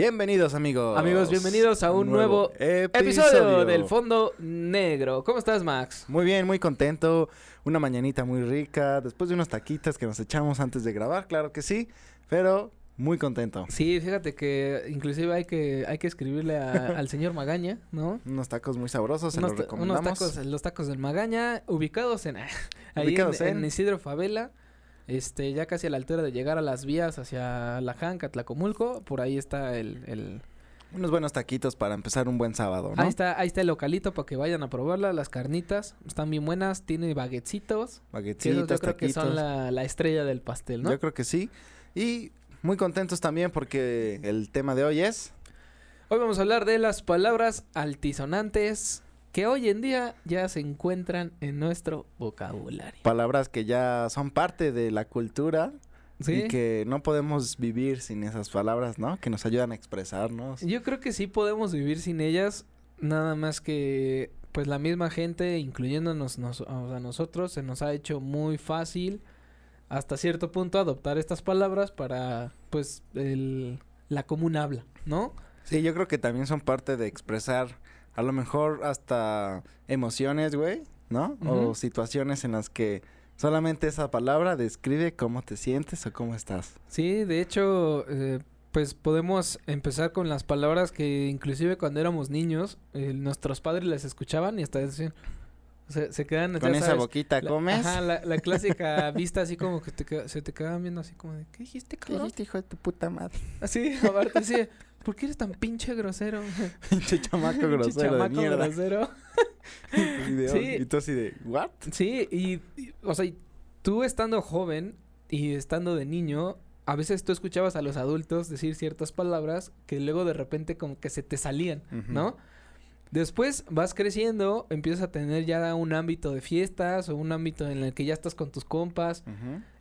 Bienvenidos amigos. Amigos, bienvenidos a un nuevo, episodio. del Fondo Negro. ¿Cómo estás, Max? Muy bien, muy contento. Una mañanita muy rica, después de unas taquitas que nos echamos antes de grabar, claro que sí, pero muy contento. Sí, fíjate que inclusive hay que hay que escribirle al señor Magaña, ¿no? Unos tacos muy sabrosos, se los recomendamos. Unos tacos, los tacos del Magaña, ubicados en ahí en Isidro Favela. Este, ya casi a la altura de llegar a las vías hacia La Janca, Tlacomulco, por ahí está el, Unos buenos taquitos para empezar un buen sábado, ¿no? Ahí está, ahí está el localito para que vayan a probarla, las carnitas, están bien buenas, tiene baguetcitos. Baguetcitos, yo creo que son la, la, estrella del pastel, ¿no? Yo creo que sí. Y muy contentos también porque el tema de hoy es... Hoy vamos a hablar de las palabras altisonantes, que hoy en día ya se encuentran en nuestro vocabulario. Palabras que ya son parte de la cultura. Y que no podemos vivir sin esas palabras, ¿no? Que nos ayudan a expresarnos. Yo creo que sí podemos vivir sin ellas, nada más que pues la misma gente, incluyéndonos a nosotros, se nos ha hecho muy fácil hasta cierto punto adoptar estas palabras para pues el, la común habla, ¿no? Sí, yo creo que también son parte de expresar a lo mejor hasta emociones, güey, ¿no? O situaciones en las que solamente esa palabra describe cómo te sientes o cómo estás. Sí, de hecho, eh, pues podemos empezar con las palabras que inclusive cuando éramos niños, eh, nuestros padres las escuchaban y hasta decían... Se, se quedan... Con esa boquita comes. Ajá, la, la clásica vista así como que te se te quedaban viendo así como de... ¿Qué dijiste, cabrón? ¿Qué dijiste, hijo de tu puta madre? Así, aparte sí... ¿Por qué eres tan pinche grosero? pinche chamaco grosero. Pinche chamaco de grosero. sí. Y tú así de, ¿what? Sí, y, o sea, tú estando joven y estando de niño, a veces tú escuchabas a los adultos decir ciertas palabras que luego de repente como que se te salían, ¿no? Después vas creciendo, empiezas a tener ya un ámbito de fiestas o un ámbito en el que ya estás con tus compas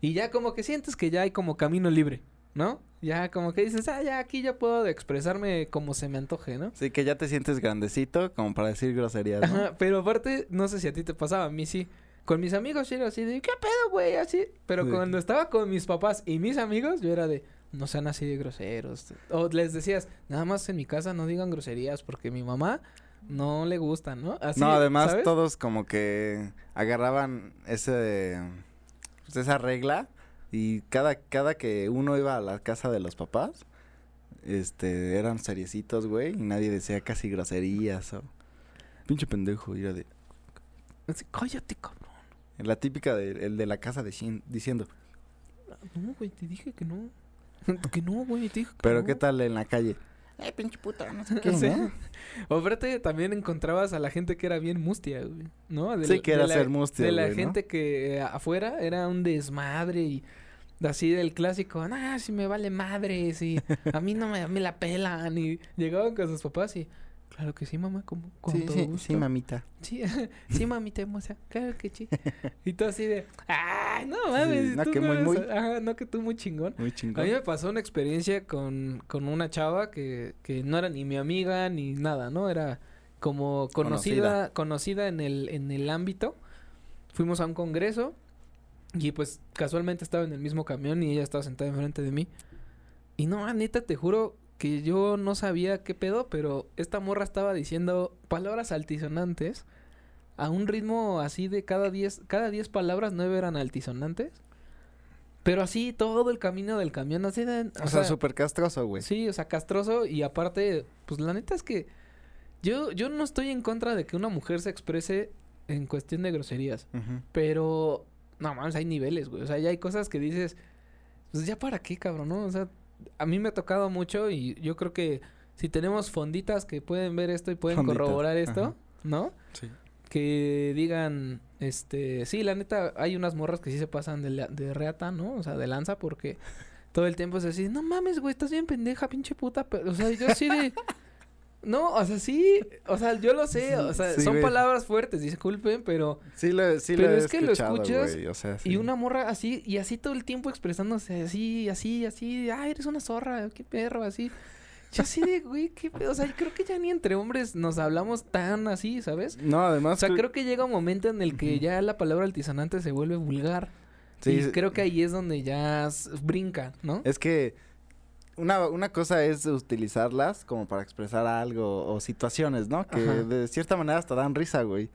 y ya como que sientes que ya hay como camino libre, ¿no? Ya como que dices, ah, ya aquí ya puedo expresarme como se me antoje, ¿no? Sí, que ya te sientes grandecito como para decir groserías, ¿no? Ajá, pero aparte, no sé si a ti te pasaba, a mí sí. Con mis amigos yo era así de, ¿qué pedo, güey? Así. Pero cuando estaba con mis papás y mis amigos, yo era de, no sean así de groseros. O les decías, nada más en mi casa no digan groserías porque mi mamá no le gusta, ¿no? Así, no, además todos como que agarraban ese, pues, esa regla y cada, cada que uno iba a la casa de los papás, este, eran seriecitos, güey, y nadie decía casi groserías o... Pinche pendejo, y era de... Cállate, cabrón. La típica de, el de la casa de Shin diciendo... No, güey, te dije que no. que no, güey, te dije que Pero ¿qué tal en la calle? Ay, pinche puta, no sé qué, ¿no? O frente también encontrabas a la gente que era bien mustia, güey, ¿no? sí, que era ser mustia, De la gente que eh, afuera era un desmadre y así del clásico, ah, si me vale madre, si a mí no me, me la pelan y llegaban con sus papás y Claro que sí, mamá, como con sí, todo sí, gusto. Sí, mamita. Sí, sí, mamita hermosa. Claro que sí. y tú así de, ay, no mames. no, que muy, muy. Ajá, no, que tú muy chingón. Muy chingón. A mí me pasó una experiencia con, con una chava que, que no era ni mi amiga ni nada, ¿no? Era como conocida, conocida, conocida en el, en el ámbito. Fuimos a un congreso y pues casualmente estaba en el mismo camión y ella estaba sentada enfrente de mí. Y no, neta, te juro que yo no sabía qué pedo, pero esta morra estaba diciendo palabras altisonantes a un ritmo así de cada 10 cada diez palabras nueve eran altisonantes. Pero así todo el camino del camión así de, o, sea, súper castroso, güey. Sí, o sea, castroso y aparte, pues la neta es que yo yo no estoy en contra de que una mujer se exprese en cuestión de groserías, pero no mames, hay niveles, güey. O sea, ya hay cosas que dices, pues ya para qué, cabrón, ¿no? O sea, a mí me ha tocado mucho y yo creo que si tenemos fonditas que pueden ver esto y pueden corroborar esto, ¿no? Sí. Que digan, este, sí, la neta, hay unas morras que sí se pasan de, de reata, ¿no? O sea, de lanza porque todo el tiempo es así, no mames, güey, estás bien pendeja, pinche puta. o sea, yo así de... No, o sea, sí, o sea, yo lo sé, o sea, son palabras fuertes, disculpen, pero Sí lo sí Pero es que lo escuchas o sea, y una morra así y así todo el tiempo expresándose así, así, así, ay, eres una zorra, qué perro, así. Yo así de, güey, qué pedo, o sea, creo que ya ni entre hombres nos hablamos tan así, ¿sabes? No, además O sea, creo que llega un momento en el que ya la palabra altisonante se vuelve vulgar. Sí, y creo que ahí es donde ya brinca, ¿no? Es que una, una cosa es utilizarlas como para expresar algo o situaciones, ¿no? Que de cierta manera hasta dan risa, güey.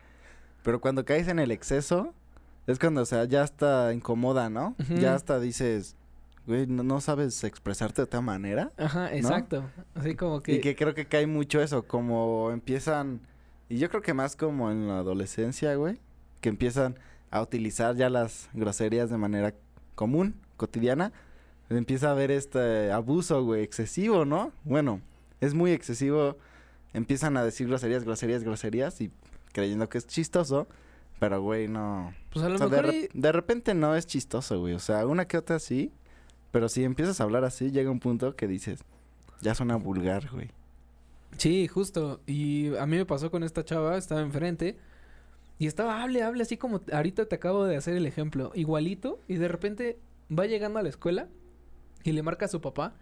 Pero cuando caes en el exceso, es cuando, o sea, ya hasta incomoda, ¿no? Ya hasta dices, güey, ¿no, sabes expresarte de otra manera. Ajá, exacto. Así como que... Y que creo que cae mucho eso, como empiezan... Y yo creo que más como en la adolescencia, güey, que empiezan a utilizar ya las groserías de manera común, cotidiana, empieza a haber este abuso, güey, excesivo, ¿no? Bueno, es muy excesivo. Empiezan a decir groserías, groserías, groserías y creyendo que es chistoso. Pero, güey, no. Pues a lo mejor. De, repente no es chistoso, güey. O sea, una que otra sí. Pero si empiezas a hablar así, llega un punto que dices, ya suena vulgar, güey. Sí, justo. Y a mí me pasó con esta chava, estaba enfrente. Y estaba, hable, hable, así como ahorita te acabo de hacer el ejemplo. Igualito. Y de repente va llegando a la escuela y le marca a su papá.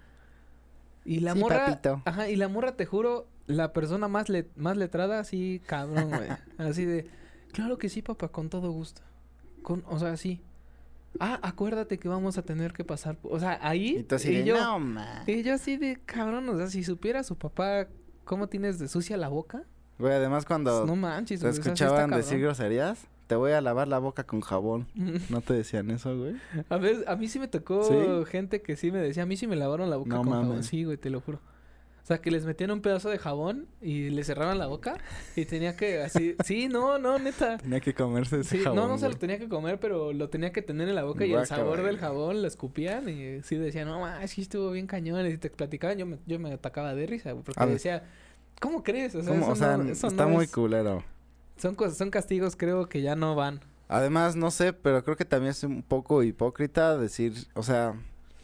Y la morra. Ajá, y la morra, te juro, la persona más, más letrada, así, cabrón, güey. así de. Claro que sí, papá, con todo gusto. Con, o sea, sí. Ah, acuérdate que vamos a tener que pasar. O sea, ahí. Y, yo, y yo así de cabrón, o sea, si supiera su papá cómo tienes de sucia la boca. Güey, además cuando. No manches, Te escuchaban decir groserías te voy a lavar la boca con jabón. ¿No te decían eso, güey? A ver, a mí sí me tocó gente que sí me decía, a mí sí me lavaron la boca con jabón. Sí, güey, te lo juro. O sea, que les metían un pedazo de jabón y le cerraban la boca y tenía que así... Sí, no, no, neta. Tenía que comerse ese sí, No, no se lo tenía que comer, pero lo tenía que tener en la boca y el sabor del jabón lo escupían y sí decían, no, más, sí estuvo bien cañón. Y te platicaban, yo me, yo me atacaba de risa, porque decía, ¿cómo crees? O sea, está muy culero. Son, son castigos creo que ya no van. Además, no sé, pero creo que también es un poco hipócrita decir, o sea,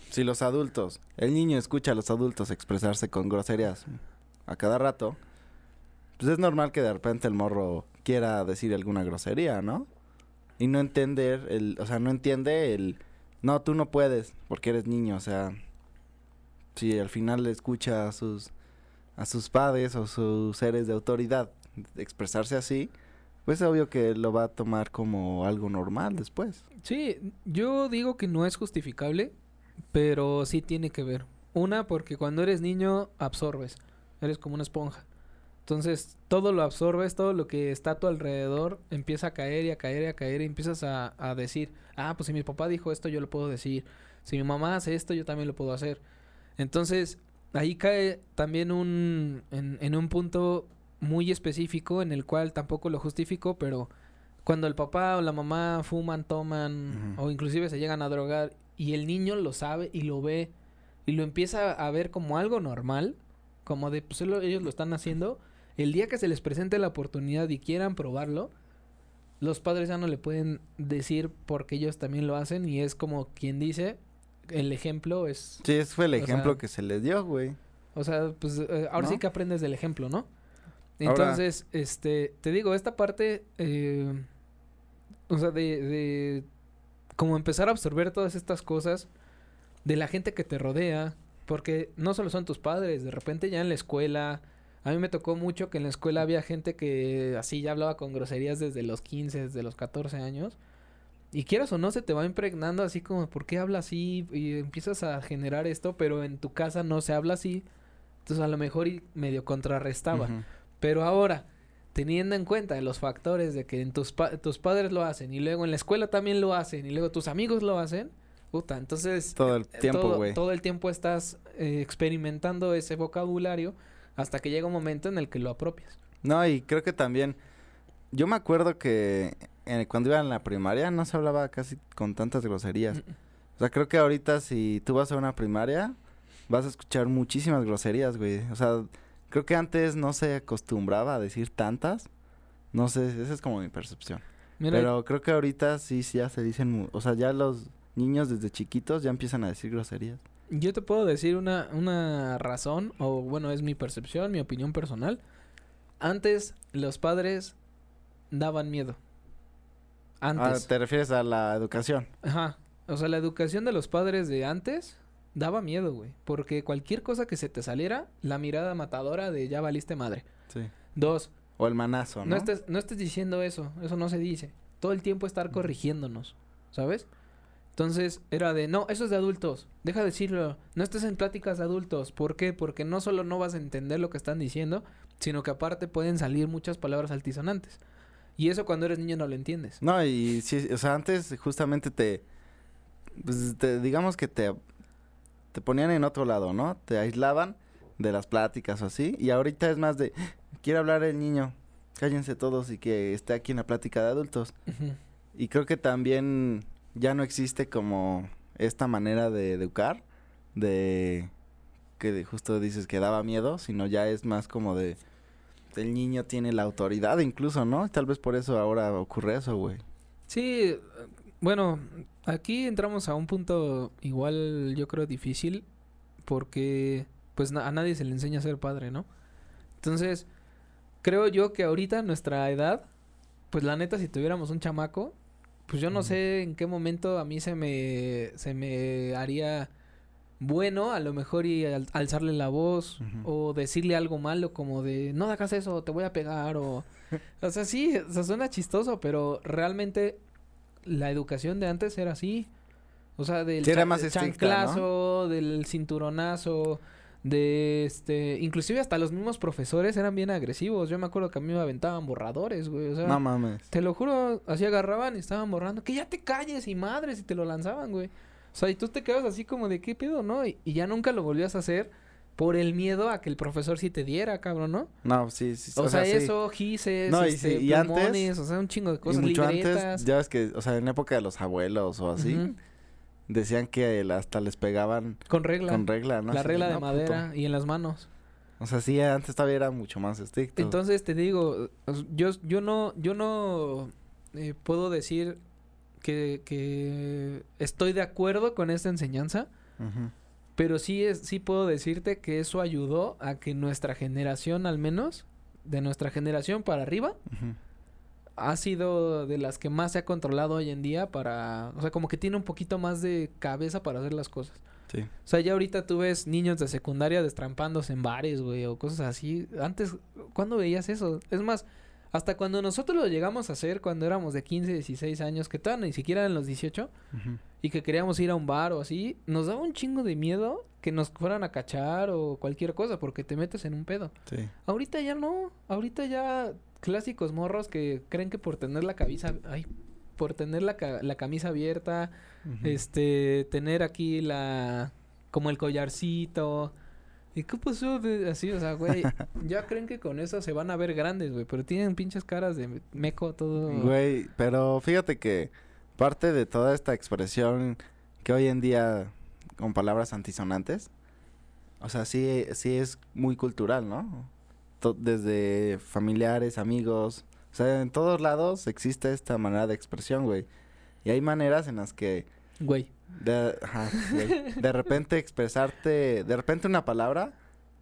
si los adultos, el niño escucha a los adultos expresarse con groserías a cada rato, pues es normal que de repente el morro quiera decir alguna grosería, ¿no? Y no entender el, o sea, no entiende el, no, tú no puedes porque eres niño, o sea, si al final le escucha a sus, a sus padres o sus seres de autoridad expresarse así, pues es obvio que lo va a tomar como algo normal después. Sí, yo digo que no es justificable, pero sí tiene que ver. Una, porque cuando eres niño absorbes, eres como una esponja. Entonces, todo lo absorbes, todo lo que está a tu alrededor empieza a caer y a caer y a caer y empiezas a, decir, ah, pues si mi papá dijo esto, yo lo puedo decir. Si mi mamá hace esto, yo también lo puedo hacer. Entonces, ahí cae también un, en, en un punto muy específico en el cual tampoco lo justifico, pero cuando el papá o la mamá fuman, toman o inclusive se llegan a drogar y el niño lo sabe y lo ve y lo empieza a ver como algo normal, como de pues ellos lo están haciendo, el día que se les presente la oportunidad y quieran probarlo, los padres ya no le pueden decir porque ellos también lo hacen y es como quien dice, el ejemplo es... Sí, ese fue el ejemplo que se les dio, güey. O sea, pues eh, ahora sí que aprendes del ejemplo, ¿no? Entonces, este, te digo, esta parte, eh, o sea, de, de como empezar a absorber todas estas cosas de la gente que te rodea, porque no solo son tus padres, de repente ya en la escuela, a mí me tocó mucho que en la escuela había gente que así ya hablaba con groserías desde los 15, desde los 14 años. Y quieras o no, se te va impregnando así como, ¿por qué habla así? Y empiezas a generar esto, pero en tu casa no se habla así. Entonces a lo mejor y medio contrarrestaba. Pero ahora, teniendo en cuenta los factores de que en tus, tus padres lo hacen y luego en la escuela también lo hacen y luego tus amigos lo hacen, puta, entonces... Todo el eh, tiempo, güey. Todo, el tiempo estás eh, experimentando ese vocabulario hasta que llega un momento en el que lo apropias. No, y creo que también... Yo me acuerdo que cuando iba en la primaria no se hablaba casi con tantas groserías. Mm, mm. O sea, creo que ahorita si tú vas a una primaria vas a escuchar muchísimas groserías, güey. O sea, Creo que antes no se acostumbraba a decir tantas. No sé, esa es como mi percepción. Pero creo que ahorita sí, sí ya se dicen, o sea, ya los niños desde chiquitos ya empiezan a decir groserías. Yo te puedo decir una, una razón, o bueno, es mi percepción, mi opinión personal. Antes los padres daban miedo. Antes. Ah, ¿Te refieres a la educación? Ajá. O sea, la educación de los padres de antes daba miedo, güey. Porque cualquier cosa que se te saliera, la mirada matadora de ya valiste madre. Sí. Dos. O el manazo, ¿no? No estés, no estés diciendo eso. Eso no se dice. Todo el tiempo estar corrigiéndonos. ¿Sabes? Entonces era de, no, eso es de adultos, deja de decirlo, no estés en pláticas de adultos. ¿Por qué? Porque no solo no vas a entender lo que están diciendo, sino que aparte pueden salir muchas palabras altisonantes. Y eso cuando eres niño no lo entiendes. No, y sí, o sea, antes justamente te, pues, te digamos que te, te ponían en otro lado, ¿no? Te aislaban de las pláticas o así, y ahorita es más de, quiere hablar el niño, cállense todos y que esté aquí en la plática de adultos. Y creo que también ya no existe como esta manera de educar, de que justo dices que daba miedo, sino ya es más como de el niño tiene la autoridad incluso, ¿no? Tal vez por eso ahora ocurre eso, güey. Sí, bueno, aquí entramos a un punto igual yo creo difícil porque pues a nadie se le enseña a ser padre, ¿no? Entonces, creo yo que ahorita nuestra edad, pues la neta si tuviéramos un chamaco, pues yo no sé en qué momento a mí se me, se me haría bueno a lo mejor y alzarle la voz o decirle algo malo como de no hagas eso, te voy a pegar o... o sea, sí, o sea, suena chistoso, pero realmente la educación de antes era así. O sea, del chanclazo, del cinturonazo, de este, inclusive hasta los mismos profesores eran bien agresivos. Yo me acuerdo que a mí me aventaban borradores, güey, o sea, no mames. Te lo juro, así agarraban y estaban borrando, que ya te calles y madres y te lo lanzaban, güey. O sea, y tú te quedas así como de qué pedo, ¿no? Y, ya nunca lo volvías a hacer por el miedo a que el profesor sí te diera, cabrón, ¿no? No, sí, sí. O, sea, eso, gises, no, y, este, y antes, o sea, un chingo de cosas, y mucho antes, ya ves que, o sea, en época de los abuelos o así, decían que hasta les pegaban con regla. Con regla, ¿no? La regla de madera y en las manos. O sea, sí, antes todavía era mucho más estricto. Entonces te digo, yo, yo no, yo no eh, puedo decir que, que, estoy de acuerdo con esta enseñanza, pero sí es, sí puedo decirte que eso ayudó a que nuestra generación, al menos, de nuestra generación para arriba, ha sido de las que más se ha controlado hoy en día para, o sea, como que tiene un poquito más de cabeza para hacer las cosas. Sí. O sea, ya ahorita tú ves niños de secundaria destrampándose en bares, güey, o cosas así. Antes, ¿cuándo veías eso? Es más, hasta cuando nosotros lo llegamos a hacer cuando éramos de 15, 16 años, que todavía ni siquiera eran los 18, y que queríamos ir a un bar o así, nos daba un chingo de miedo que nos fueran a cachar o cualquier cosa, porque te metes en un pedo. Sí. Ahorita ya no, ahorita ya clásicos morros que creen que por tener la camisa, ay, por tener la, la camisa abierta, este, tener aquí la, como el collarcito, ¿Y qué pasó así? O sea, güey, ya creen que con eso se van a ver grandes, güey, pero tienen pinches caras de meco todo. Güey, pero fíjate que parte de toda esta expresión que hoy en día con palabras antisonantes, o sea, sí, sí es muy cultural, ¿no? desde familiares, amigos, o sea, en todos lados existe esta manera de expresión, güey. Y hay maneras en las que... Güey. De, de repente expresarte, de repente una palabra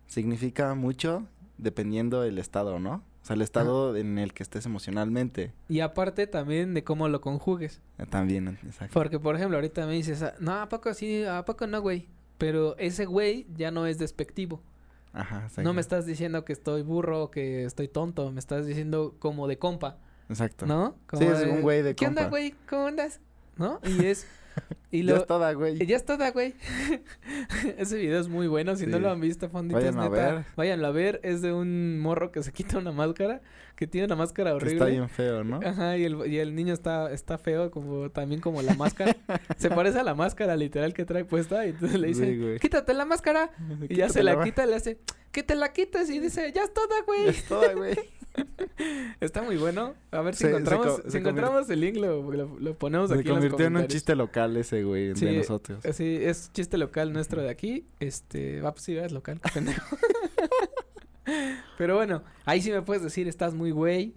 significa mucho dependiendo del estado, ¿no? O sea, el estado en el que estés emocionalmente. Y aparte también de cómo lo conjugues. Eh, también, exacto. Porque, por ejemplo, ahorita me dices, ah, no, ¿a poco sí? ¿A poco no, güey? Pero ese güey ya no es despectivo. Ajá, exacto. No me estás diciendo que estoy burro, que estoy tonto. Me estás diciendo como de compa. Exacto. ¿No? sí, es un güey de compa. ¿Qué onda, güey? ¿Cómo andas? ¿No? Y es... Y lo... Ya es toda, güey. Ya es toda, güey. Ese video es muy bueno. Si no lo han visto, fonditos, Vayan a ver. Váyanlo a ver. Es de un morro que se quita una máscara. Que tiene una máscara horrible. está bien feo, ¿no? Ajá. Y el, y el niño está, está feo como también como la máscara. se parece a la máscara literal que trae puesta. Y entonces le dice, quítate la máscara. y ya se la, quita y le hace, que te la quites. Y dice, ya es toda, güey. Ya es toda, güey. Está muy bueno. A ver si encontramos, si encontramos el link, lo, lo, ponemos aquí. Se convirtió en, un chiste local ese, güey, de nosotros. Sí, es chiste local nuestro de aquí. Este, va, pues sí, es local, Pero bueno, ahí sí me puedes decir, estás muy güey.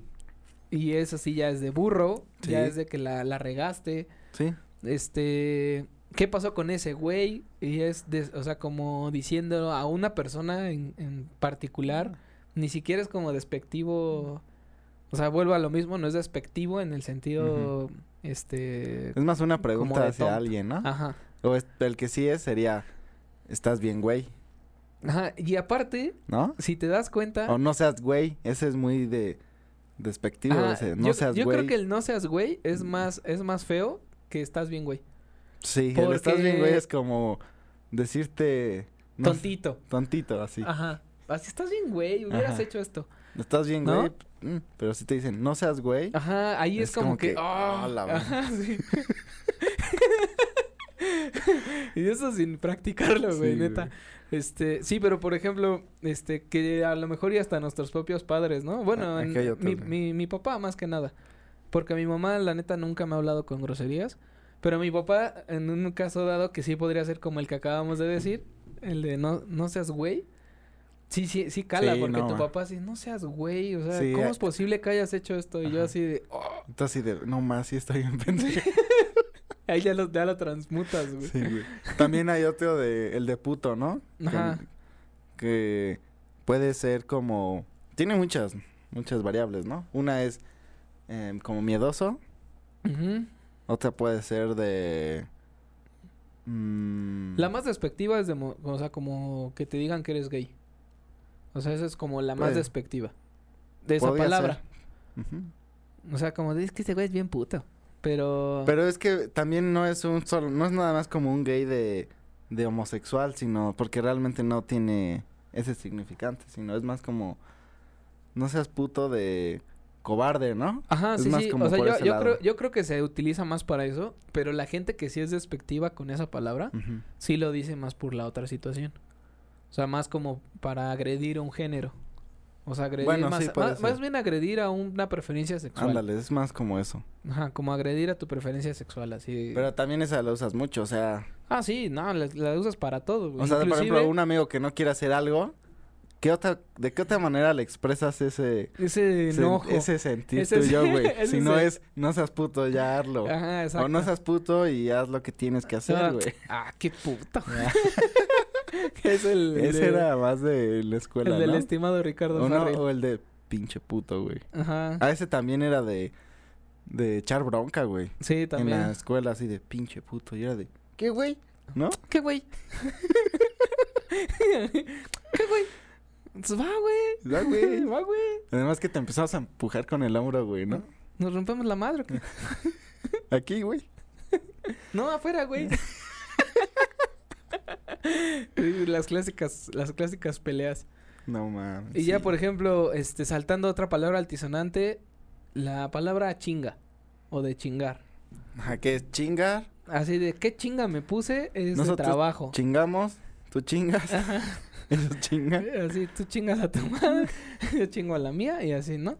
Y eso sí ya es de burro. Ya es de que la, la regaste. Sí. Este. ¿Qué pasó con ese güey? Y es, de, o sea, como diciendo a una persona en, en particular ni siquiera es como despectivo. O sea, vuelvo a lo mismo, no es despectivo en el sentido, este... Es más una pregunta hacia alguien, ¿no? Ajá. O el que sí es sería, ¿estás bien, güey? Ajá, y aparte, ¿no? Si te das cuenta... O no seas güey, ese es muy de despectivo, ese, no yo, seas güey. Yo creo que el no seas güey es más, es más feo que estás bien, güey. Sí, el estás bien, güey, es como decirte... tontito. Tontito, así. Ajá. Así estás bien, güey, hubieras hecho esto. Estás bien, güey. Mm, pero si te dicen, no seas güey. Ajá, ahí es, como, que. ah, ajá, sí. y eso sin practicarlo, güey, neta. Este, sí, pero por ejemplo, este, que a lo mejor y hasta nuestros propios padres, ¿no? Bueno, ah, mi, mi, mi, papá más que nada. Porque mi mamá, la neta, nunca me ha hablado con groserías. Pero mi papá, en un caso dado, que sí podría ser como el que acabamos de decir, el de no, no seas güey. Sí, sí, sí cala, porque tu papá así, no seas güey, o sea, ¿cómo es posible que hayas hecho esto? Y yo así de, oh. Entonces así de, no más, sí estoy en pendejo. Ahí ya lo, ya lo transmutas, güey. Sí, güey. También hay otro de, el de puto, ¿no? Ajá. Que, puede ser como, tiene muchas, muchas variables, ¿no? Una es em, como miedoso. Otra puede ser de... Mm, la más despectiva es de, o sea, como que te digan que eres gay. O sea, esa es como la más despectiva. De esa palabra. O sea, como dices que ese güey es bien puto. Pero. Pero es que también no es un solo. No es nada más como un gay de, de homosexual, sino. Porque realmente no tiene ese significante, sino es más como. No seas puto de cobarde, ¿no? Ajá, sí, sí. o sea, yo, yo creo, yo creo que se utiliza más para eso, pero la gente que sí es despectiva con esa palabra, sí lo dice más por la otra situación. O sea, más como para agredir a un género. O sea, agredir más, más, bien agredir a una preferencia sexual. Ándale, es más como eso. Ajá, como agredir a tu preferencia sexual, así. Pero también esa la usas mucho, o sea. Ah, sí, no, la, usas para todo. O sea, por ejemplo, un amigo que no quiere hacer algo, ¿qué otra, ¿de qué otra manera le expresas ese... Ese enojo. Ese, sentir tuyo, güey? si no es, no seas puto, ya hazlo. Ajá, exacto. O no seas puto y haz lo que tienes que hacer, güey. Ah, qué puto. es el, Ese era más de la escuela, El del estimado Ricardo o, no, o el de pinche puto, güey. Ajá. Ah, ese también era de... De echar bronca, güey. Sí, también. En la escuela así de pinche puto. Y era de... ¿Qué, güey? ¿No? ¿Qué, güey? ¿Qué, güey? Pues va, güey. Va, güey. Va, güey. Además que te empezabas a empujar con el hombro, güey, ¿no? Nos rompemos la madre, Aquí, güey. No, afuera, güey. las clásicas, las clásicas peleas. No mames. Y ya, por ejemplo, este, saltando otra palabra altisonante, la palabra chinga. O de chingar. ¿A qué es chingar? Así de qué chinga me puse es de trabajo. Chingamos, tú chingas. Eso chinga. Así, tú chingas a tu madre, yo chingo a la mía y así, ¿no?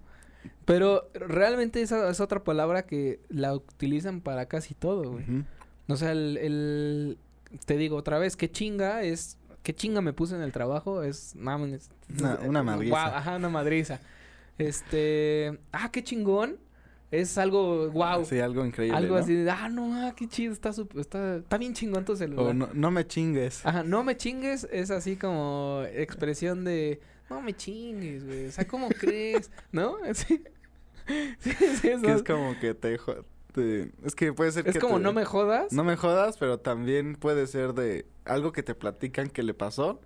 Pero realmente esa es otra palabra que la utilizan para casi todo, güey. O sea, el, te digo otra vez, qué chinga es, qué chinga me puse en el trabajo, es, mames, una, una madriza. ajá, una madriza. Este, ah, qué chingón. Es algo wow. Sí, algo increíble. Algo así de, ah, no, ah, qué chido, está, está, está bien chingón tu celular. O no, no me chingues. Ajá, no me chingues es así como expresión de, no me chingues, güey. O sea, ¿cómo crees? ¿No? Sí. sí, sí, eso. Que es como que te, este, es que puede ser es como no me jodas. No me jodas, pero también puede ser de algo que te platican que le pasó.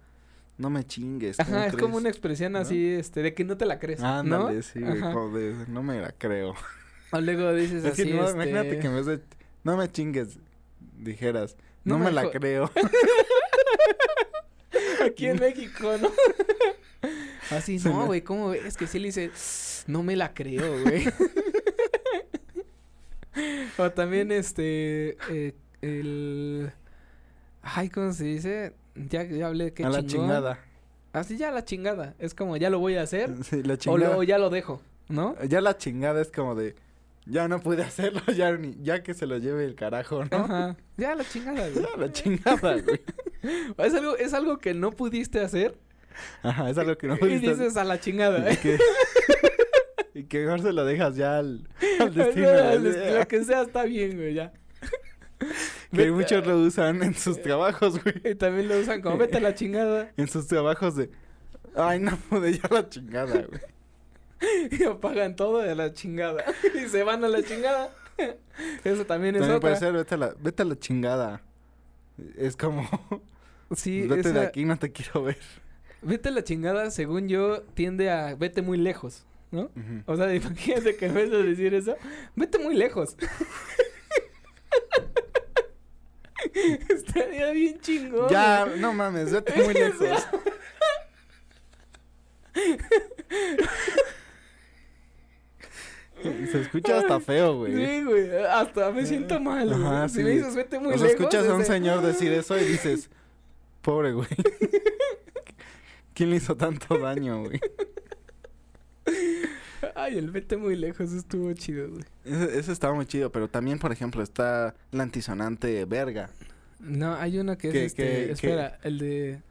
No me chingues. Ajá, es como una expresión así, este, de que no te la crees. Ándale, sí, joder, no me la creo. O luego dices así, no, Imagínate que en vez de, no me chingues, dijeras, no, me, la creo. Aquí en México, ¿no? Así, no, güey, ¿cómo ves? Que sí le dice, no me la creo, güey. o también este eh, el ay cómo se dice ya, ya hablé qué a la chingada así ya la chingada es como ya lo voy a hacer sí, la chingada. o, ya lo dejo no ya la chingada es como de ya no pude hacerlo ya ni, ya que se lo lleve el carajo no Ajá. ya la chingada güey. ya la chingada güey es algo es algo que no pudiste hacer Ajá, es algo que no pudiste y dices a la chingada ¿eh? Y que mejor se lo dejas ya al, destino. lo que sea está bien, güey, ya. Que muchos lo usan en sus trabajos, güey. Y también lo usan como vete a la chingada. En sus trabajos de ay no pude ya la chingada, güey. Y apagan todo de la chingada. Y se van a la chingada. Eso también es también puede ser vete a la, vete a la chingada. Es como Sí, vete de aquí, no te quiero ver. Vete a la chingada, según yo, tiende a vete muy lejos. ¿No? O sea, imagínate que en vez de decir eso, vete muy lejos. Estaría bien chingón. Ya, no mames, vete muy lejos. Se escucha hasta feo, güey. Sí, güey. Hasta me siento mal, güey. Ajá, si sí. me dices vete muy O sea, lejos. escuchas a un ese- señor decir eso y dices, pobre güey. ¿Quién le hizo tanto daño, güey? Ay, el vete muy lejos estuvo chido, güey. Ese, ese estaba muy chido, pero también, por ejemplo, está la antisonante verga. No, hay una que es ¿Qué- este. qué- qué? espera, el de.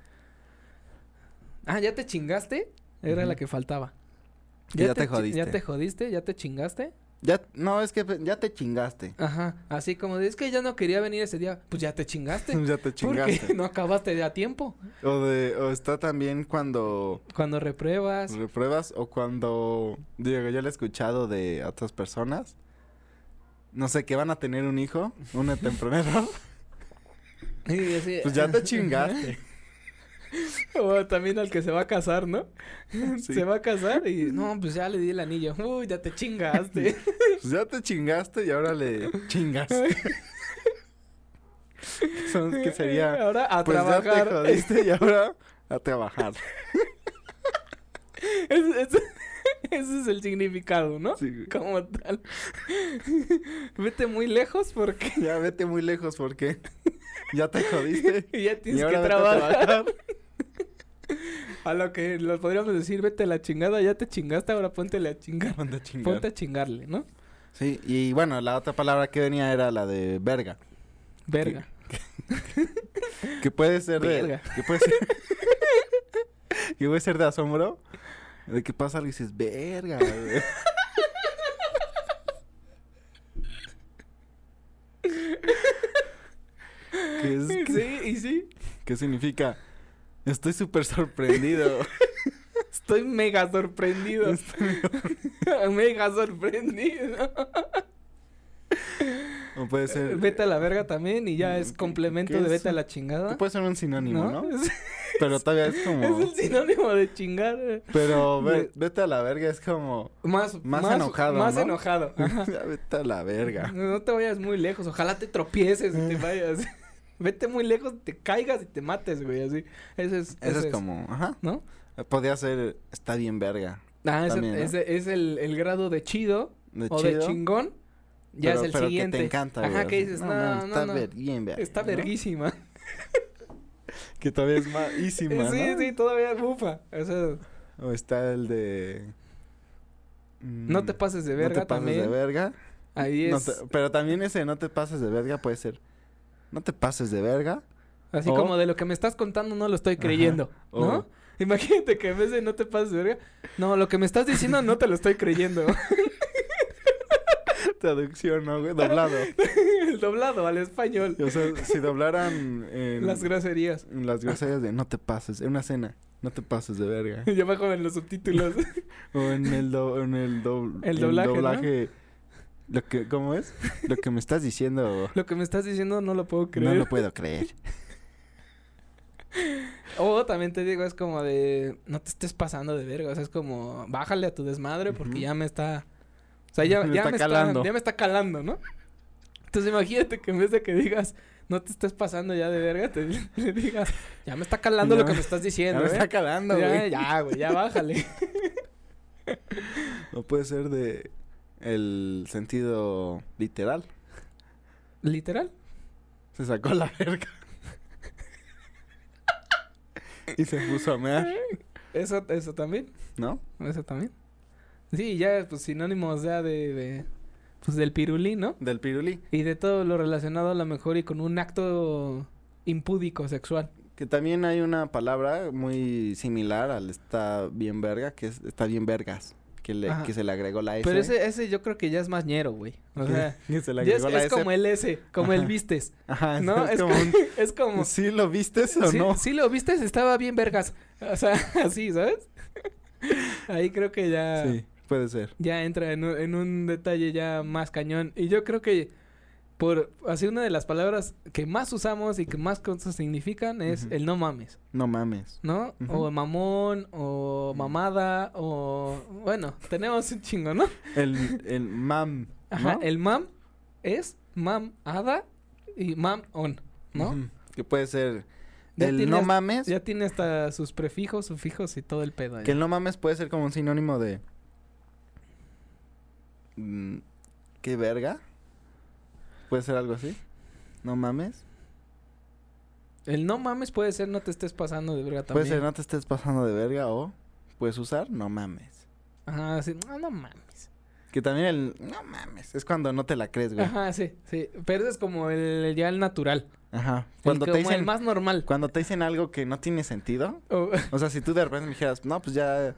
Ah, ¿ya te chingaste? Era la que faltaba. Ya te jodiste. ¿Ya te jodiste? ¿Ya te chingaste? Ya, no, es que ya te chingaste. Ajá. Así como de, es que ya no quería venir ese día. Pues ya te chingaste. ya te Porque chingaste. no acabaste de a tiempo. O de, o está también cuando Cuando repruebas. repruebas o cuando, digo, yo lo he escuchado de otras personas. No sé, que van a tener un hijo, Y así- Pues ya te chingaste. O también al que se va a casar, ¿no? Sí. Se va a casar y no, pues ya le di el anillo. Uy, ya te chingaste. Pues ya te chingaste y ahora le chingas. Son que sería, Ahora a pues ya te trabajar. jodiste y ahora a trabajar. Es- es- ese es el significado, ¿no? Sí. Como tal. Vete muy lejos porque Ya vete muy lejos porque ya te jodiste. ya Y tienes que ahora a trabajar. A lo que lo podríamos decir, vete a la chingada, ya te chingaste, ahora ponte a chingar. Ponte a chingar. Ponte a chingarle, ¿no? Sí, y bueno, la otra palabra que venía era la de verga. Verga. Que puede ser de. Verga. Que puede ser. que puede ser de asombro. De que pasa algo y dices, verga. güey". que es, que- Sí, y sí. que significa, estoy súper sorprendido. Estoy mega sorprendido. Estoy- mega sorprendido. o puede ser. Vete a la verga también y ya es ¿Qué- complemento de es? vete a la chingada. puede ser un sinónimo, ¿no? Es, Pero todavía es como. es el sinónimo de chingar. eh. Pero ve- vete a la verga, es como. Más, Más enojado, Más ¿no? enojado. Ajá. Ya vete a la verga. No te vayas muy lejos. Ojalá te tropieces y te vayas. Vete muy lejos, te caigas y te mates, güey. Así. Ese es. Ese es como, ajá. ¿No? Podría ser, está bien verga. Ah, ese- También, ¿no? ese es el, el grado de chido De o chido, de chingón. Ya pero- es el pero siguiente. que te encanta, güey. Ajá, que dices, no, mames, no, está no. ver- bien verga. Está ¿no? verguísima. Que todavía es maísima, sí, ¿no? sí, todavía bufa. O sea, O está el de... no te mm, pases de no verga te pases también. de verga. Ahí No es. te- pero también ese no te pases de verga puede ser... No te pases de verga. Así o- como de lo que me estás contando no lo estoy creyendo, ¿no? Imagínate que en vez de no te pases de verga, no, lo que me estás diciendo no te lo estoy creyendo. Traducción, ¿no, güey? Doblado. El doblado al español. o sea, si doblaran en... Las groserías. las groserías de no te pases, en una cena, no te pases de verga. Yo bajo en los subtítulos. O en el do, en el, do- El doblaje, ¿no? Lo que ¿cómo es? Lo que me estás diciendo lo que me estás diciendo no lo puedo creer. no lo puedo creer. O también te digo, es como de, no te estés pasando de verga. O sea, es como, bájale a tu desmadre porque ya me está... O sea, ya, Me ya está me calando. está... Ya me está calando, ¿no? Entonces imagínate que en vez de que digas, no te estés pasando ya de verga, te le digas, ya me está calando Ya lo que me- me estás Ya diciendo, me ¿eh? está calando, ya, güey. ya, güey, ya bájale. No puede ser de el sentido literal. ¿Literal? Se sacó la verga. y se puso a mear, Eso, eso también. ¿no? Eso también. Sí, ya, pues sinónimos ya de, de pues del pirulí, ¿no? Del pirulí. Y de todo lo relacionado a lo mejor y con un acto impúdico sexual. Que también hay una palabra muy similar al está bien verga, que es está bien vergas. Que, le, que se le agregó la S. Pero ese, ese yo creo que ya es más ñero, güey. O sea, que se le ya es, agregó la es S. como el S, como el vistes. Ajá, ¿No? es Es como como... un- es como ¿Sí lo vistes o sí, no? sí lo vistes, estaba bien vergas. O sea, así, ¿sabes? Ahí creo que ya... Sí, puede ser. ya entra en un, en un detalle ya más cañón. Y yo creo que por así una de las palabras que más usamos y que más cosas significan es el no mames, No mames. ¿no? Ujú. O mamón, o mamada, o bueno, tenemos un chingo, ¿no? El, el mam. Ajá, ¿no? el mam es mam hada y mam on. ¿no? Que puede ser Ya el tiene no mames. Ya tiene hasta sus prefijos, sufijos y todo el pedo. ahí. Que el no mames puede ser como un sinónimo de. mm, ¿Qué verga? Puede ser algo así. No mames. El no mames puede ser no te estés pasando de verga también. Puede ser no te estés pasando de verga o puedes usar no mames. Ajá, sí. No, no mames. Que también el no mames es cuando no te la crees, güey. Ajá, sí, sí. Pero ese es como el ya el natural. Ajá. Cuando el, te como dicen el más normal. cuando te dicen algo que no tiene sentido, O- o sea, si tú de repente me dijeras, "No, pues ya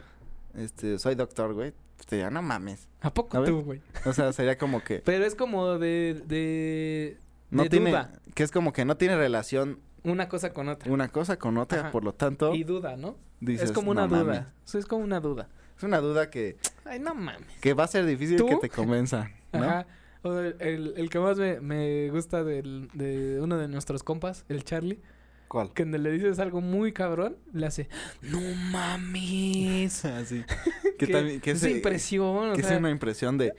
este soy doctor, güey." Te diría, "No mames." ¿A poco ¿Sabes? tú, güey? O sea, sería como que Pero es como de de no de tiene duda. que es como que no tiene relación una cosa con otra. una cosa con otra, Ajá. por lo tanto, Y duda, ¿no? dices, es como una "No duda. mames". Eso es como una duda. Es una duda que, Ay, no mames. que va a ser difícil ¿Tú? que te convenza, ¿no? Ajá. O el, el- el que más me, me gusta del, de uno de nuestros compas, el Charlie, ¿Cuál? que cuando le dices algo muy cabrón, le hace, no mames. Así. Que, Que también que, esa es, impresión, o que es sea, una impresión de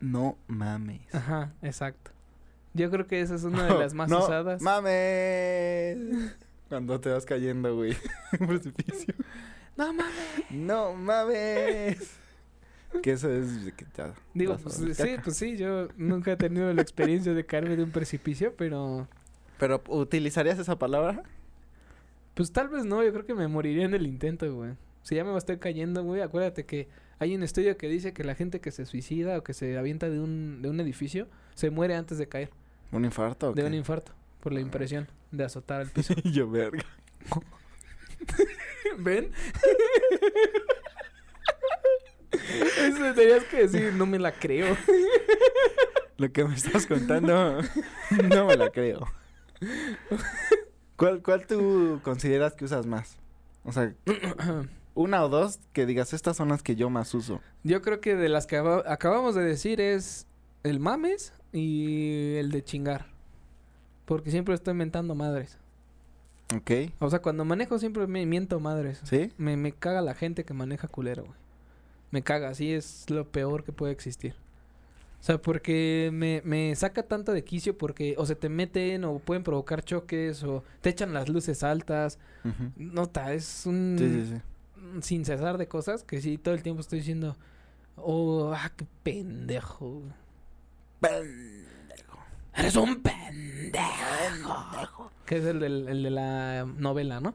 no mames. Ajá, exacto. Yo creo que esa es una de las más no usadas. mames. Cuando te vas cayendo, güey, un precipicio. no mames. No mames. que eso es que ya Digo, pues, sí, pues sí, yo nunca he tenido la experiencia de caerme de un precipicio, pero Pero ¿utilizarías esa palabra? pues tal vez no, yo creo que me moriría en el intento, güey. Si ya me va a estar cayendo, güey, acuérdate que hay un estudio que dice que la gente que se suicida o que se avienta de un, de un edificio se muere antes de caer, ¿Un infarto? o de un infarto, por la impresión de azotar al piso. Yo, verga. ¿Ven? Eso tenías que decir, no me la creo. Lo que me estás contando no me la creo. ¿Cuál, ¿Cuál tú consideras que usas más? O sea, una o dos que digas, estas son las que yo más uso. Yo creo que de las que aba- acabamos de decir es el mames y el de chingar. Porque siempre estoy mentando madres. ¿Ok? O sea, cuando manejo siempre me miento madres. ¿Sí? Me, me caga la gente que maneja culero, güey. Me caga, así es lo peor que puede existir. O sea, porque me, me saca tanto de quicio porque o se te meten o pueden provocar choques o te echan las luces altas. Ujú. Nota, es un Sí, sí, sí. sin cesar de cosas que sí todo el tiempo estoy diciendo, oh, ah, qué pendejo. Eres un pendejo. Que es el, del- el de la novela, ¿no?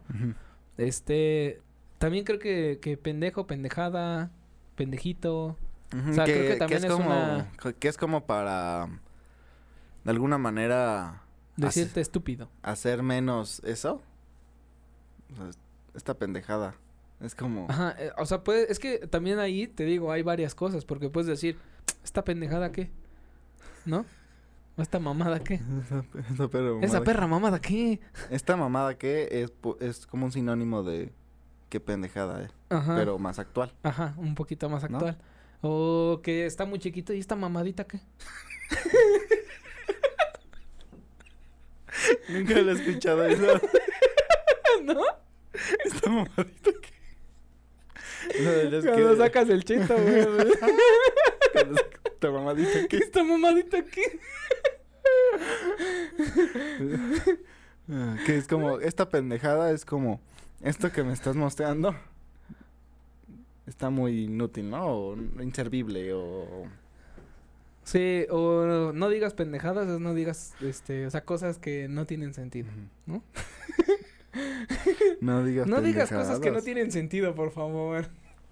Este, también creo que, que pendejo, pendejada, pendejito. Ujú, O sea, creo que también es, es como, una- que es como para, de alguna manera, Decirte estúpido. hacer menos eso. O sea, esta pendejada. Es como... Ajá, eh, o sea, puede, es que también ahí te digo, hay varias cosas, porque puedes decir, ¿esta pendejada qué? ¿No? ¿O esta mamada qué? Esa, esa perra ¿Esa mamada perra mamada qué? Esta mamada que es, es como un sinónimo de qué pendejada, eh. Ajá. Pero más actual. Ajá, un poquito más ¿No? O que está muy chiquito y esta mamadita qué. Nunca lo he escuchado eso. ¿No? Esta mamadita que... No, Cuando sacas el chito, güey. cuando Esta mamadita ¿Qué esta mamadita qué? Ah, que es como, esta pendejada es como, esto que me estás mostrando está muy inútil, ¿no? O inservible, o... Sí, o no digas pendejadas, es no digas, este, o sea, cosas que no tienen sentido. ¿No? No digas No digas cosas que no tienen sentido, por favor.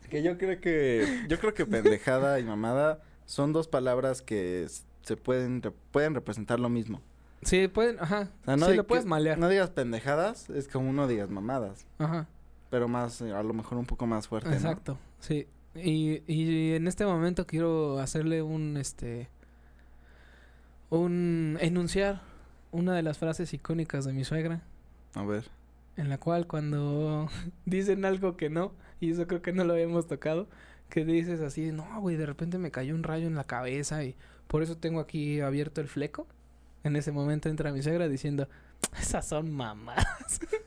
Que yo creo que, yo creo que pendejada y mamada son dos palabras que se pueden, pueden representar lo mismo. Sí, pueden, ajá. O sea, no sí, lo puedes malear. No digas pendejadas, es como no digas mamadas, Ajá, pero más, eh, a lo mejor un poco más fuerte, ¿no? exacto, sí. Y, y en este momento quiero hacerle un, este, un, enunciar una de las frases icónicas de mi suegra. A ver. en la cual cuando dicen algo que no, y eso creo que no lo habíamos tocado, que dices así, no, güey, de repente me cayó un rayo en la cabeza y por eso tengo aquí abierto el fleco. En ese momento entra mi suegra diciendo, esas son mamás.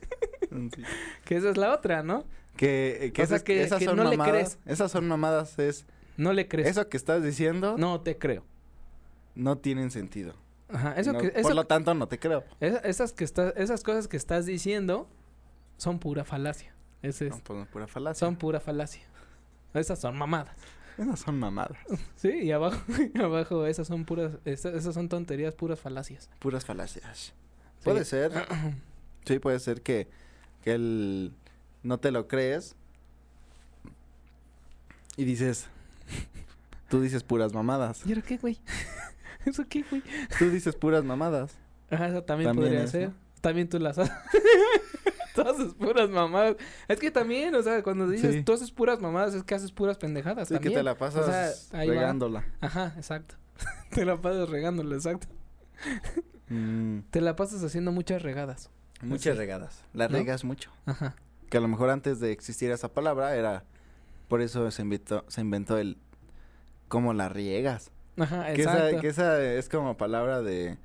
Que esa es la otra, ¿no? Que, que O sea, esas, que- esas que son no le mamadas. crees. Esas son mamadas, es... No le crees. Eso que estás diciendo no, No te creo. tienen sentido. Ajá, eso No, que... Eso, por lo tanto, no te creo. esa- esas, que está, esas cosas que estás diciendo son pura falacia. Ese es- No, pues no, pura falacia. son pura falacia. Esas son mamadas. Esas son mamadas. Sí, y abajo, y abajo esas son puras, esas, esas son tonterías, puras falacias. Puras falacias. Sí. Puede ser. Sí, puede ser que, que él no te lo crees. Y dices. Tú dices puras mamadas. ¿Y ahora qué, güey? ¿Eso qué, güey? Tú dices puras mamadas. Ajá, eso también, También podría es, ser. ¿no? También tú las haces. tú haces puras mamadas. Es que también, o sea, cuando dices Sí. tú haces puras mamadas, es que haces puras pendejadas Sí, también. que te la pasas sea, ahí va. regándola. Ajá, exacto. te la pasas regándolo, exacto. Mm, Te la pasas haciendo muchas regadas. Muchas Sí. regadas. La ¿No? regas mucho. Ajá. Que a lo mejor antes de existir esa palabra era. Por eso se inventó, se inventó el. ¿Cómo la riegas? Ajá, Que exacto. esa, que esa es como palabra de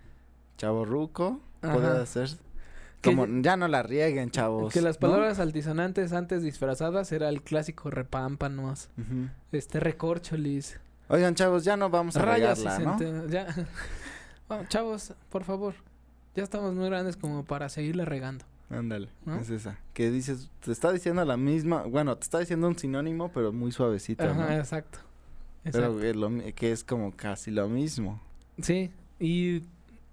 chavorruco. Ajá. Puede ser. Que- Como, ya no la rieguen, chavos. que las ¿no? palabras altisonantes antes disfrazadas era el clásico repámpanos, Ujú. este recorcholis, Oigan, chavos, ya no vamos a rayas regarla, ¿no? ya. Vamos, chavos, por favor. Ya estamos muy grandes como para seguirle regando. Ándale, ¿No? es esa. Que dices, te está diciendo la misma, bueno, te está diciendo un sinónimo, pero muy suavecito, Ajá, ¿no? exacto. Pero que, lo mi- que es como casi lo mismo. Sí, y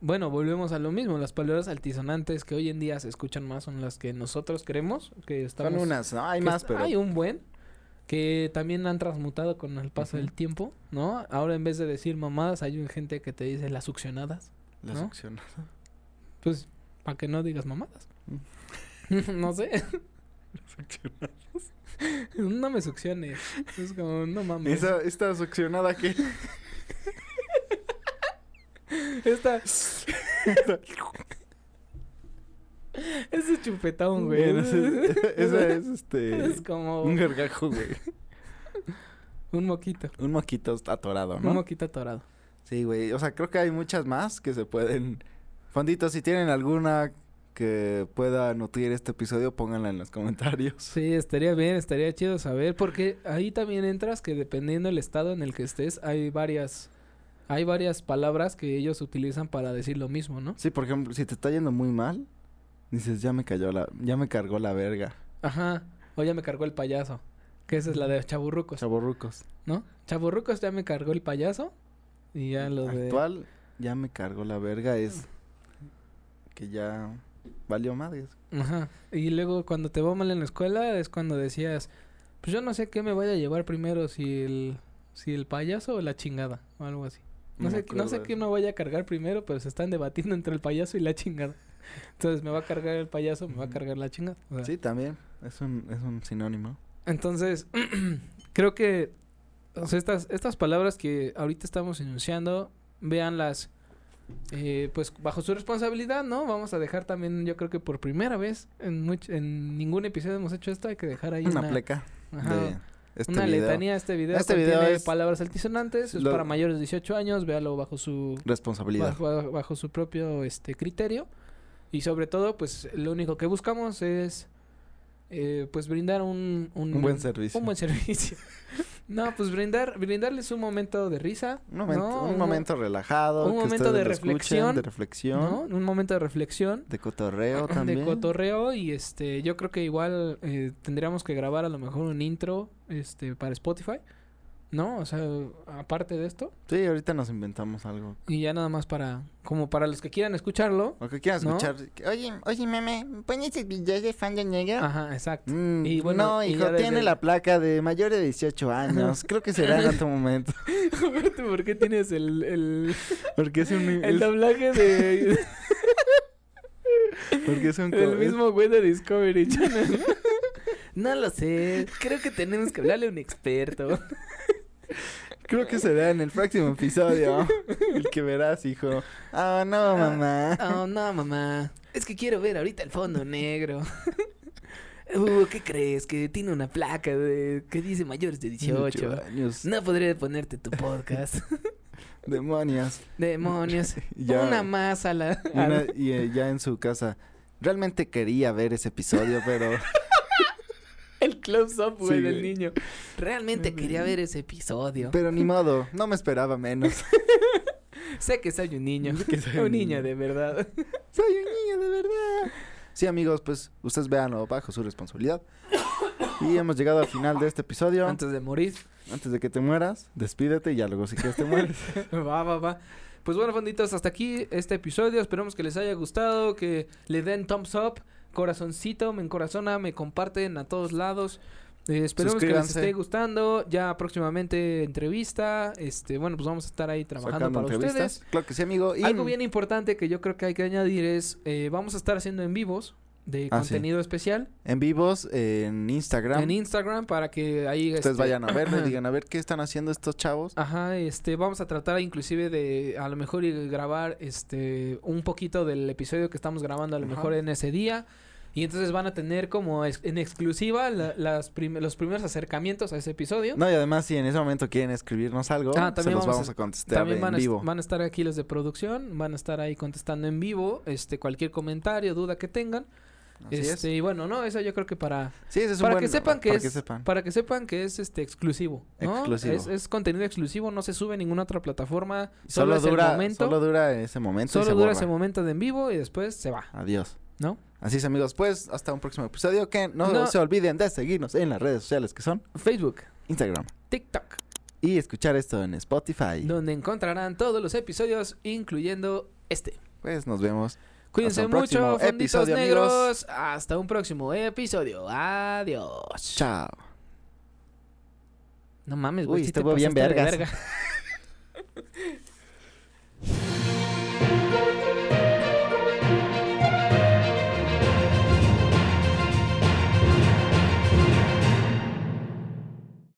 bueno, volvemos a lo mismo. Las palabras altisonantes que hoy en día se escuchan más son las que nosotros queremos, que estamos... Son unas, ¿no? Hay más, pero... Hay un buen que también han transmutado con el paso del tiempo, ¿no? Ahora en vez de decir mamadas, hay un gente que te dice las succionadas. La ¿no? succión. Pues, para que no digas mamadas. No sé. no me succiones. Es como, no mames. Esa, esta succionada que... Esta. Ese chupetón, güey. Esa es, este... Es como Un gargajo, güey. un moquito. Un moquito atorado, Un ¿no? moquito atorado. Sí, güey. O sea, creo que hay muchas más que se pueden. Fonditos, si tienen alguna que pueda nutrir este episodio, pónganla en los comentarios. Sí, estaría bien, estaría chido saber, porque ahí también entras que dependiendo del estado en el que estés, hay varias, hay varias palabras que ellos utilizan para decir lo mismo, ¿no? Sí, por ejemplo, si te está yendo muy mal, dices, ya me cayó la, ya me cargó la verga. Ajá. O ya me cargó el payaso. Que esa es la de chaburrucos, Chaborrucos. ¿no? Chaburrucos ya me cargó el payaso. Y ya lo de. Actual, ya me cargó la verga es que ya valió madres. Ajá. Y luego cuando te va mal en la escuela es cuando decías, pues yo no sé qué me vaya a llevar primero, si el, si el payaso o la chingada, o algo así. No, sé, no sé qué me vaya a cargar primero, pero se están debatiendo entre el payaso y la chingada. Entonces me va a cargar el payaso, me va a cargar la chingada. o sea, Sí, también. Es un, es un sinónimo. Entonces, creo que o sea, estas, estas palabras que ahorita estamos enunciando, véanlas eh, pues bajo su responsabilidad, ¿no? Vamos a dejar también, yo creo que por primera vez, en, ningún episodio hemos hecho esto, hay que dejar ahí Una, una, pleca ajá, de este una video. letanía. Este video Este video es- palabras altisonantes, es para mayores de 18 años, véalo bajo su Responsabilidad. bajo, bajo su propio este criterio y sobre todo pues lo único que buscamos es eh, pues brindar un, Un buen servicio. un buen servicio no pues brindar brindarles un momento de risa Un momento, ¿no? un mo- momento relajado. un que momento de escuchen, reflexión, de reflexión. ¿no? un momento de reflexión De cotorreo también. de cotorreo y este yo creo que igual eh, tendríamos que grabar a lo mejor un intro este para Spotify no o sea aparte de esto Sí, ahorita nos inventamos algo. y ya nada más para como para los que quieran escucharlo O que quieras ¿No? escuchar. Oye, oye, meme, ¿pones el video de fan de negro? ajá exacto Mm, Y bueno, no, hijo, ya tiene desde- la placa de mayor de 18 años. Creo que será en otro momento. Aparte, ¿por qué tienes el, el, Porque es un... el es- doblaje de porque es un... el mismo güey de Discovery Channel? No lo sé. Creo que tenemos que hablarle a un experto. Creo que será en el próximo episodio. el que verás, hijo. Ah, no, mamá. Oh, no, mamá. Es que quiero ver ahorita el fondo negro. Uh, ¿qué crees? Que tiene una placa de que dice mayores de 18. años. No podré ponerte tu podcast. Demonios. Demonios. Ya- Una más a la... Una- y, eh, ya en su casa. Realmente quería ver ese episodio, pero... El close-up, güey, Sí, del güey. niño. Realmente quería ver ese episodio. Pero ni modo, no me esperaba menos. sé que soy un niño. un, niño de verdad. soy un niño de verdad. Sí, amigos, pues ustedes véanlo bajo su responsabilidad. Y hemos llegado al final de este episodio. Antes de morir. Antes de que te mueras, despídete y ya luego si quieres te mueres. va, va, va. Pues bueno, fonditos, hasta aquí este episodio. Esperemos que les haya gustado, que le den thumbs up, corazoncito, me encorazona, me comparten a todos lados. Eh, esperemos que les esté gustando. Ya próximamente entrevista. Este, bueno, pues vamos a estar ahí trabajando para ustedes. Claro que sí, amigo. Algo bien importante que yo creo que hay que añadir es eh, vamos a estar haciendo en vivos de ah, contenido especial. En vivos en Instagram. En Instagram para que ahí ustedes este, vayan a ver, me digan a ver qué están haciendo estos chavos. Ajá, este vamos a tratar inclusive de a lo mejor grabar este un poquito del episodio que estamos grabando a lo mejor en ese día. Y entonces van a tener como en exclusiva las los primeros acercamientos a ese episodio. No, y además si en ese momento quieren escribirnos algo, ah, se los vamos a, contestar también van en vivo. van a estar aquí los de producción, van a estar ahí contestando en vivo, este cualquier comentario, duda que tengan. Este, y bueno, no, eso yo creo que para para que sepan que es para que sepan que es este exclusivo, Exclusivo. Es, contenido exclusivo, no se sube en ninguna otra plataforma, solo, dura momento, solo dura ese momento Solo dura ese momento de en vivo y después se va. Adiós. ¿No? Así es, amigos. Pues hasta un próximo episodio. Que no, se olviden de seguirnos en las redes sociales que son Facebook, Instagram, TikTok y escuchar esto en Spotify. Donde encontrarán todos los episodios, incluyendo este. Pues nos vemos. Cuídense mucho, fonditos negros. Amigos. Hasta un próximo episodio. Adiós. Chao. No mames, güey. Uy, si este bien vergas. verga.